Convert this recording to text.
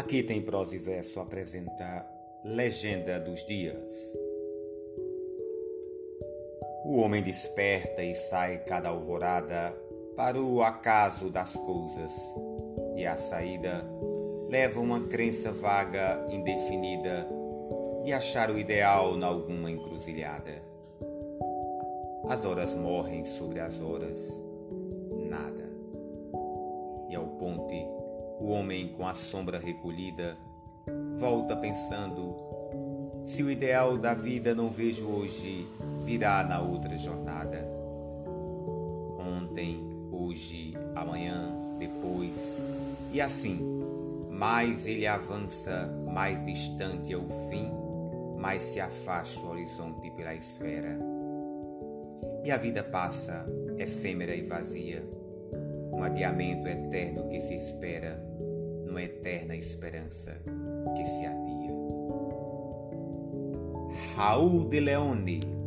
Aqui tem prosa e verso apresenta Legenda dos Dias. O homem desperta e sai cada alvorada para o acaso das coisas, e a saída leva uma crença vaga, indefinida, de achar o ideal na alguma encruzilhada. As horas morrem sobre as horas, nada. E ao ponte, o homem com a sombra recolhida volta pensando: se o ideal da vida não vejo hoje, virá na outra jornada. Ontem, hoje, amanhã, depois, e assim, mais ele avança, mais distante é o fim, mais se afasta o horizonte pela esfera. E a vida passa, efêmera e vazia, um adiamento eterno que se espera, numa eterna esperança que se adia. Raul de Leone